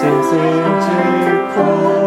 可以是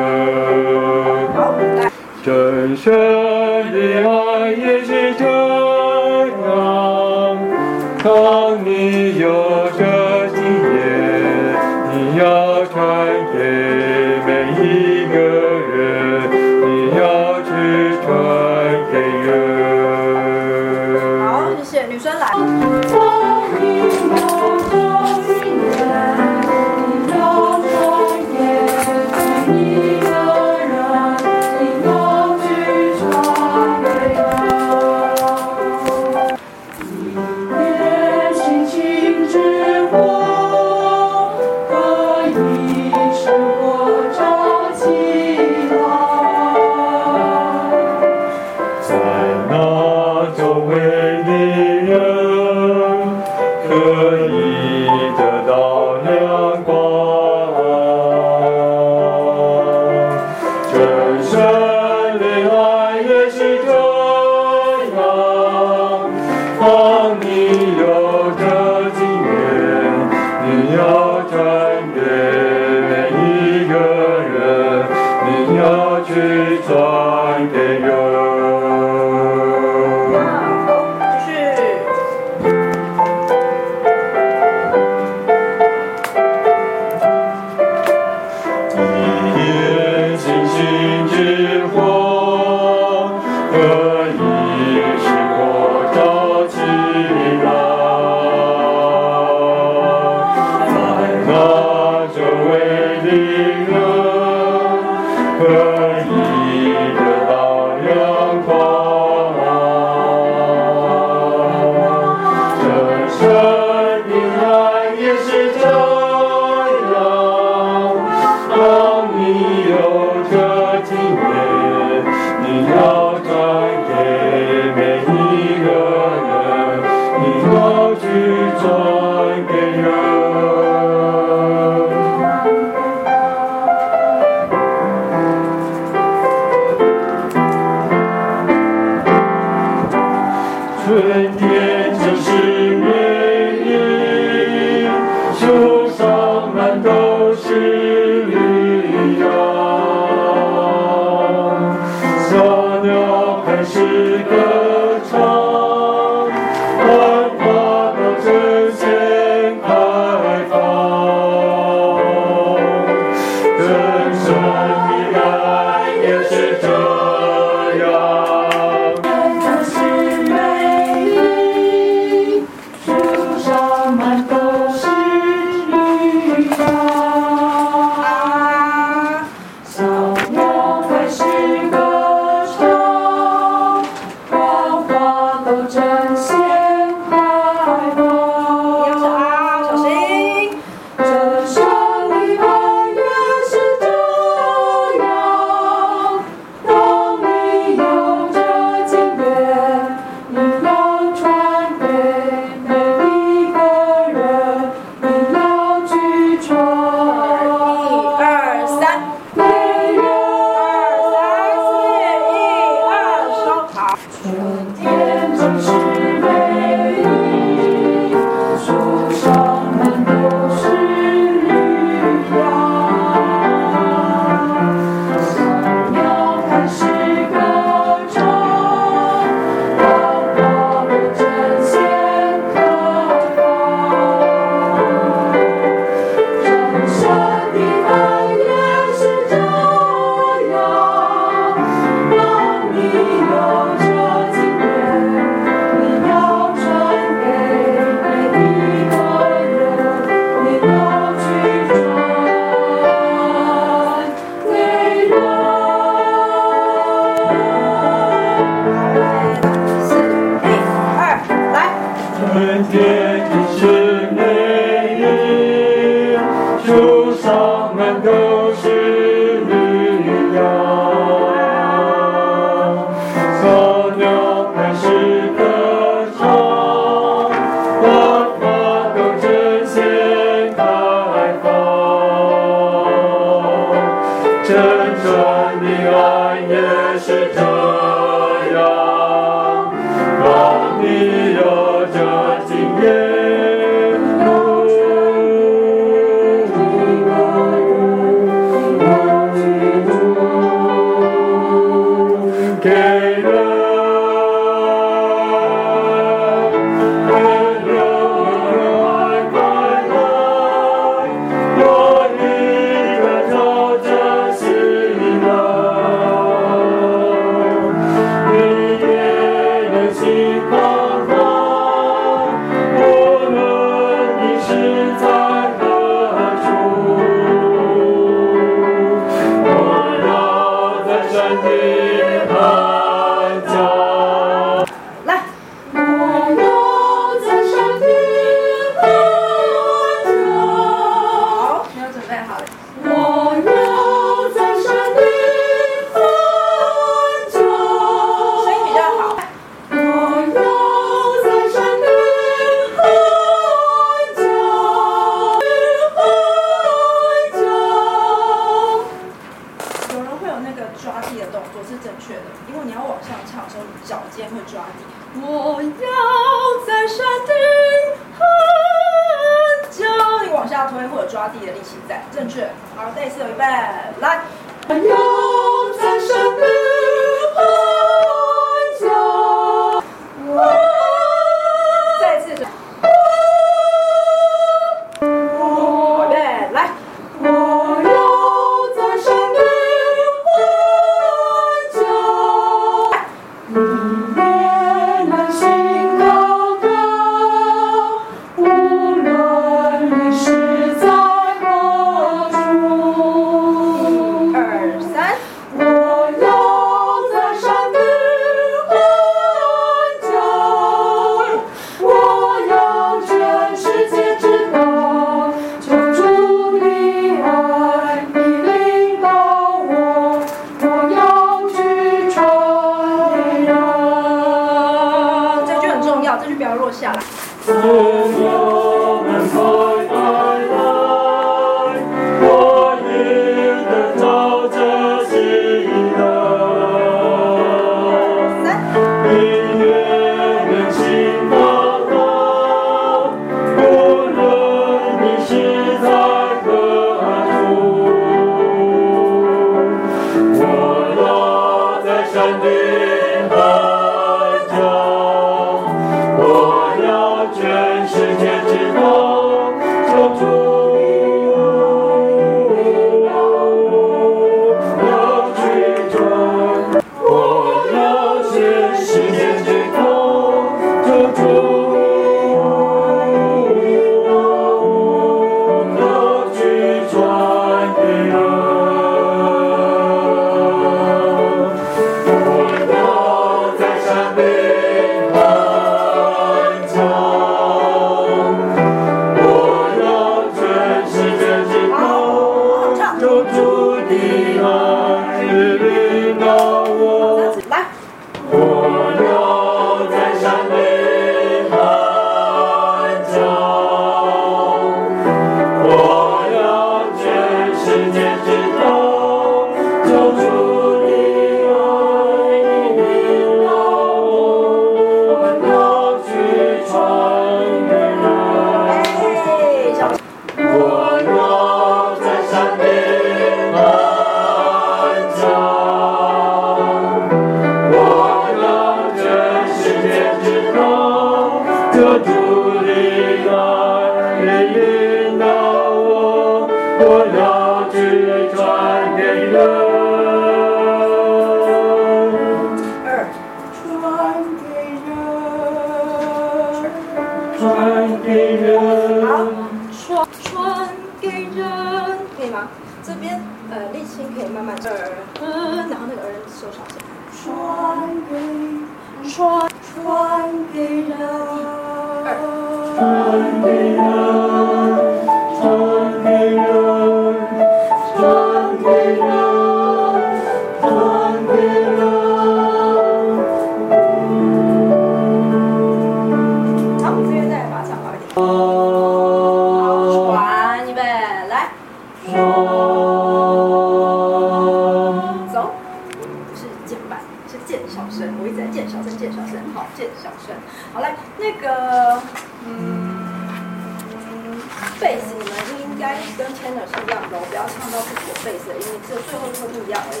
贝斯你们应该跟 tenor 是一样的，我不要唱到不是贝斯，因为只有最后一个不一样而已。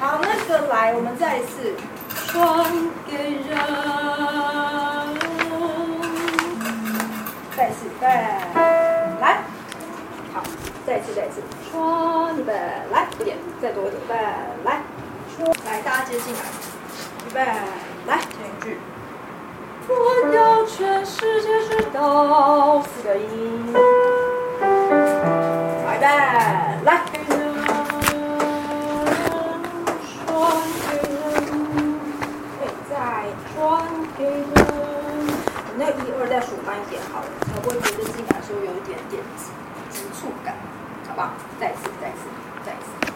好，那个来，我们再一次。传给人。贝斯贝，来，好，再一次再一次。传贝，来，一点，再多一点，贝，来，来，大家接近来，预备，来，前一句。传到全世界知道四个音。哎来再穿给那一再数慢一点好了会觉得自己感受有一点点急促感好不好再次再次再次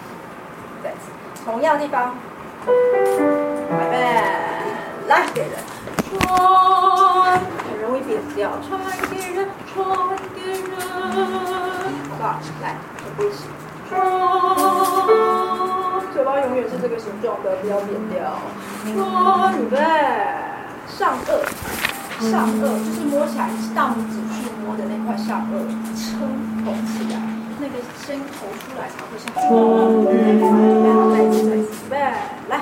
再次同样地方拜拜来给人穿很容易扁掉传给人传给人来，对不起。嘴巴永远是这个形状的，不要扁掉。搓，预备，上颚，上颚，就是摸起来是大拇指去摸的那块上颚，撑拱起来，那个尖头出来才会像。搓，预备，来，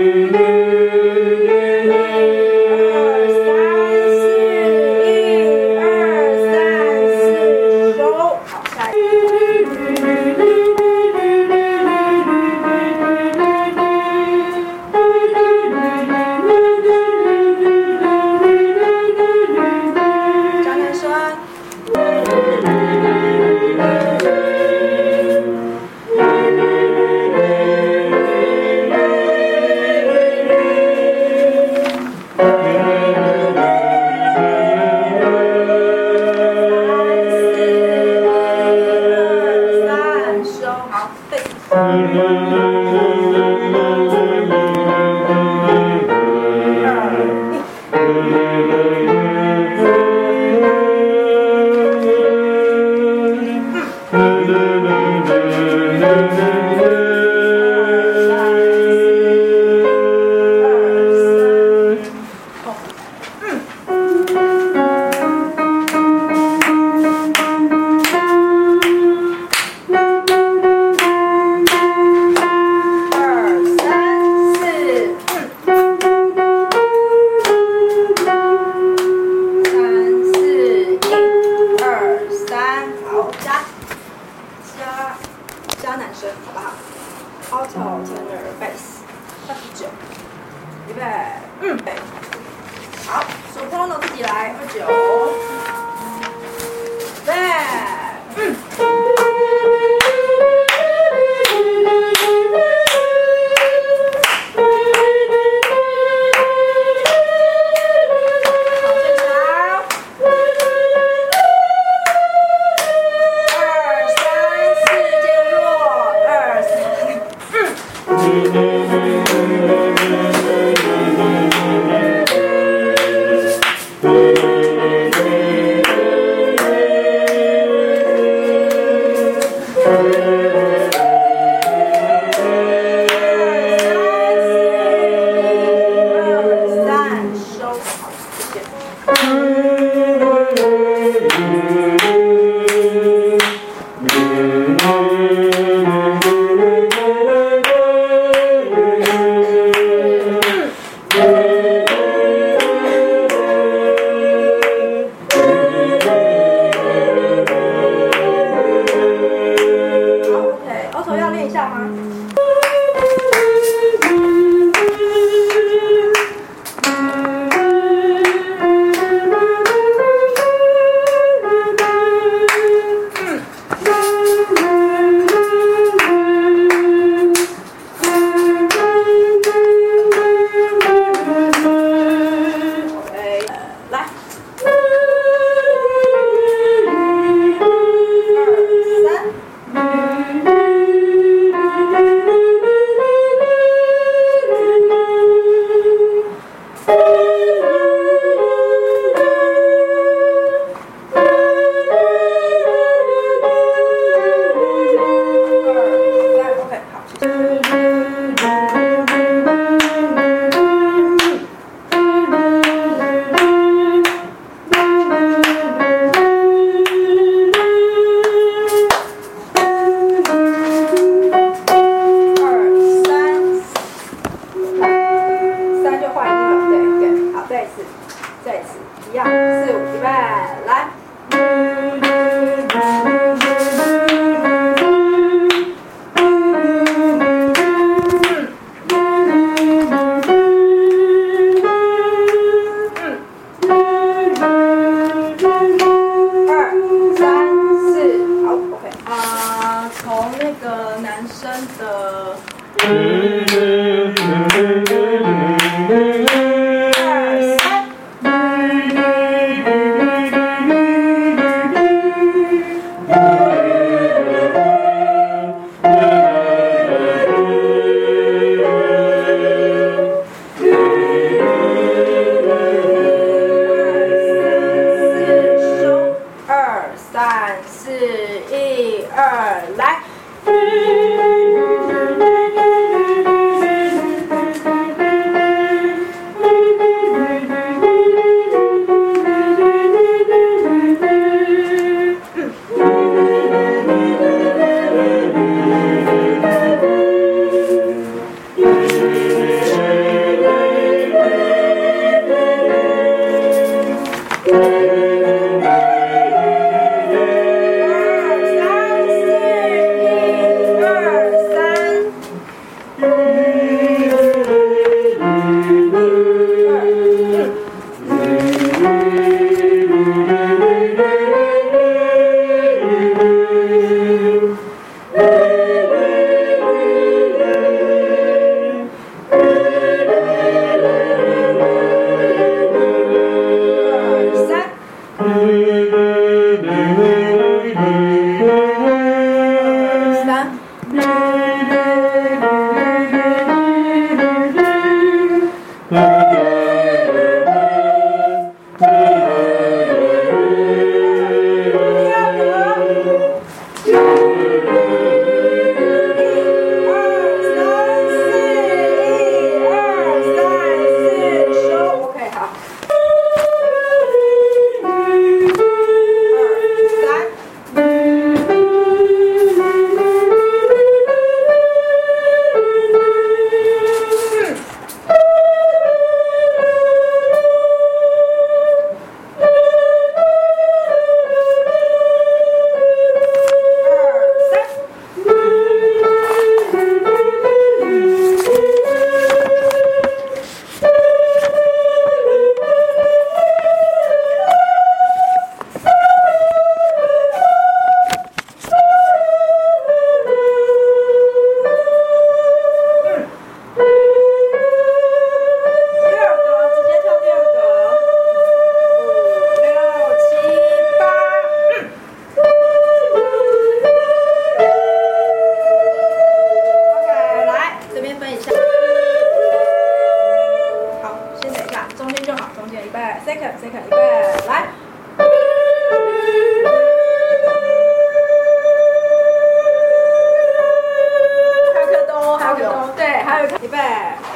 Amen. Auto Tenor Bass，那是九，预备，嗯，好，手 o 到自己来，二九。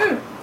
Oh.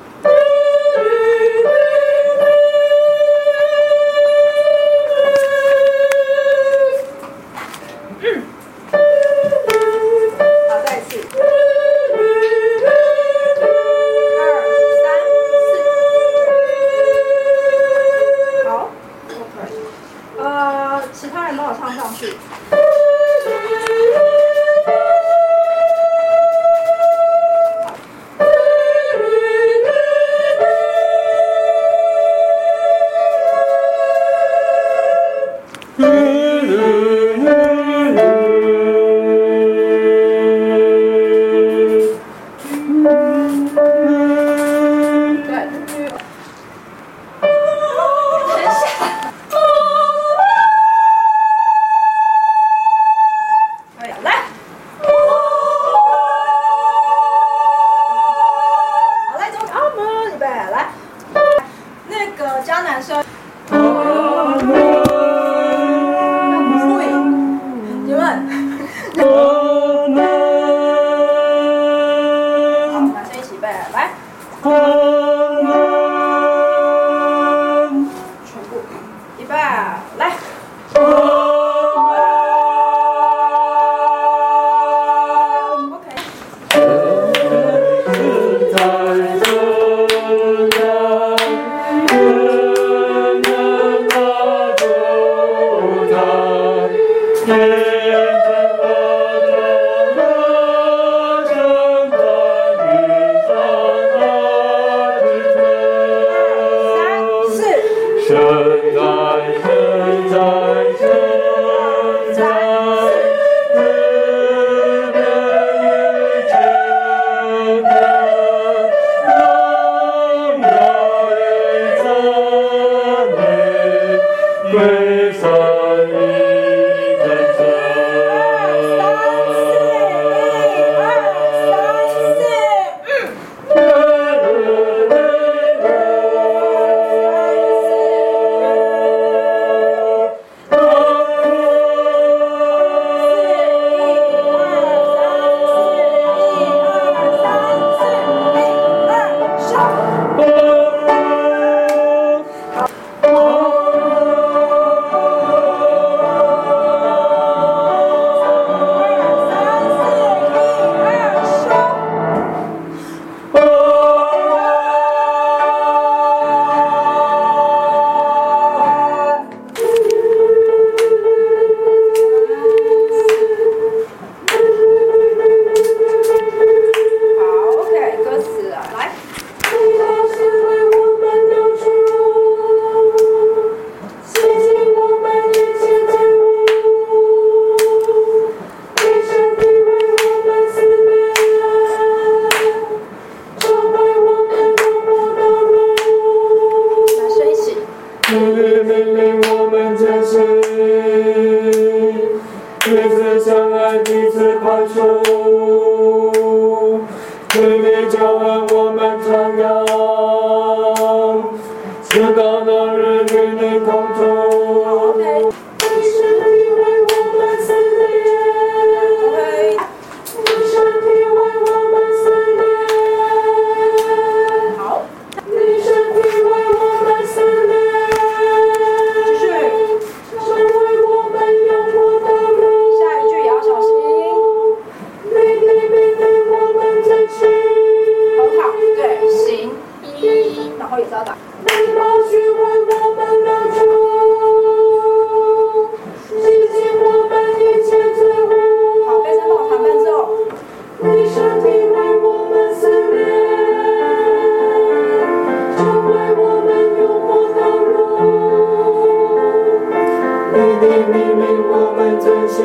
你的命令我们遵循，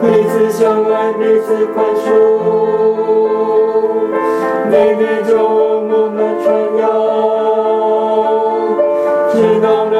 彼此相爱，彼此宽恕。你的咒我们传扬，直到。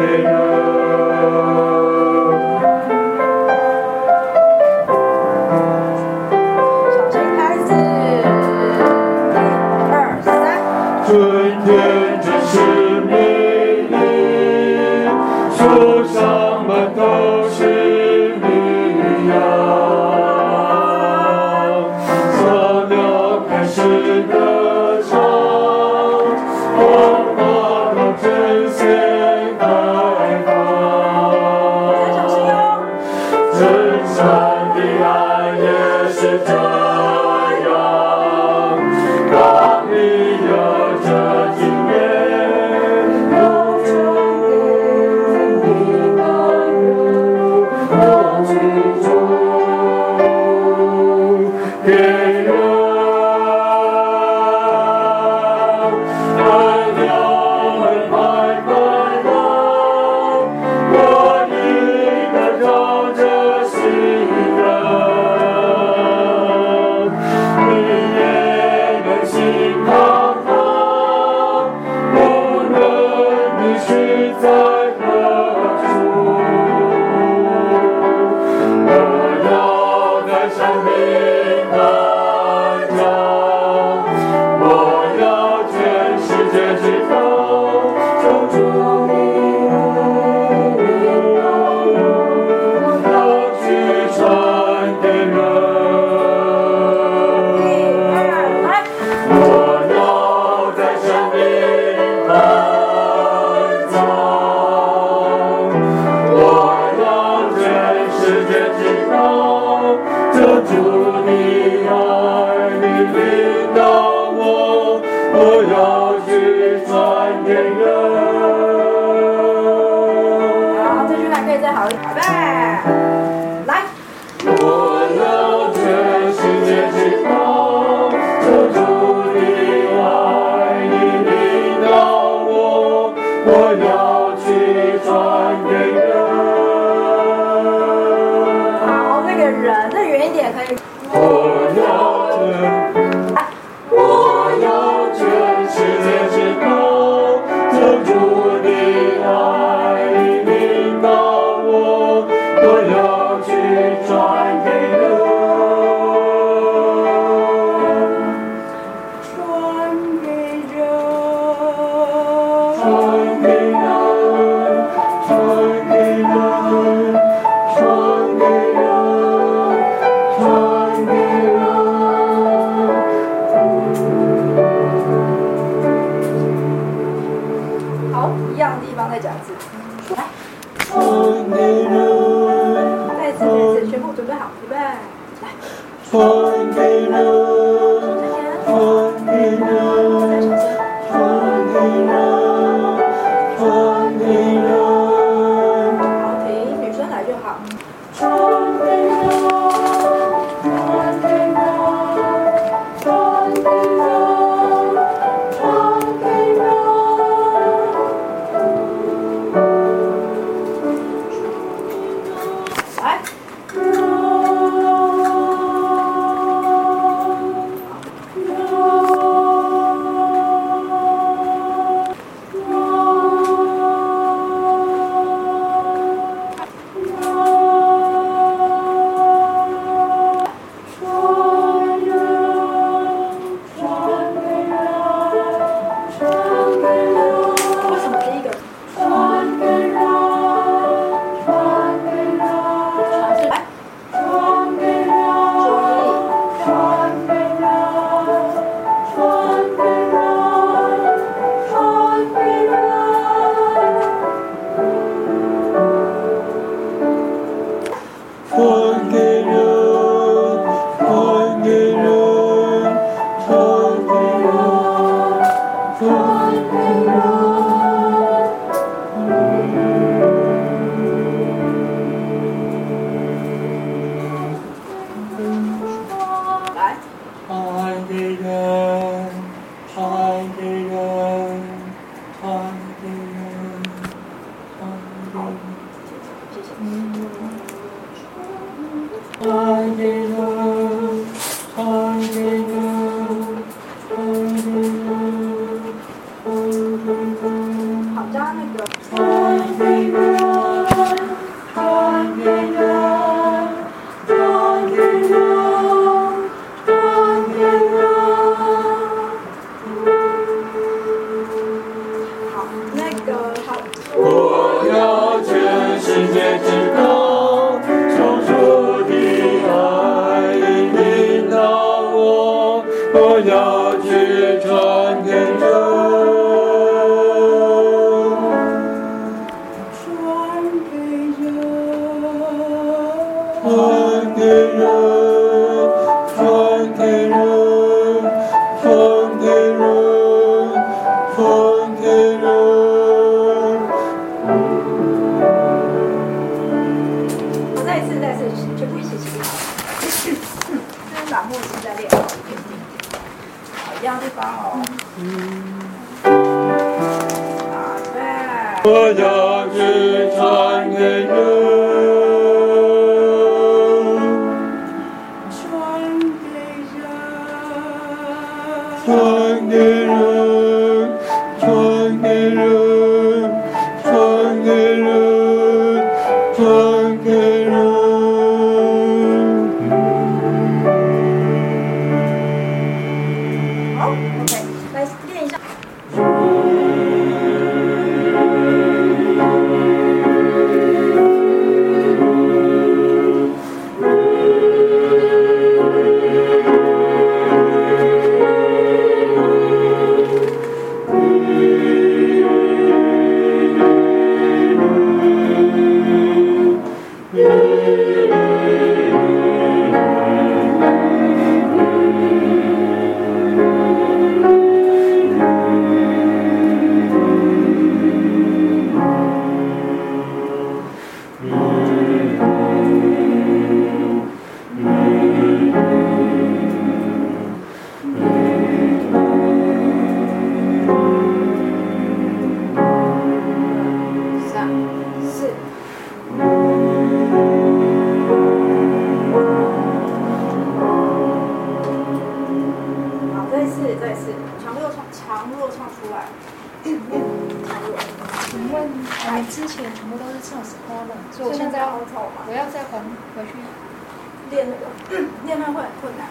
我要再次，再一次，全部一起起好。先把木琴再练好，好一样地方哦。我要去唱给。我要再还回去练那个。练那会很困难。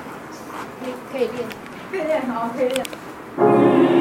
可以练。可以练好可以练。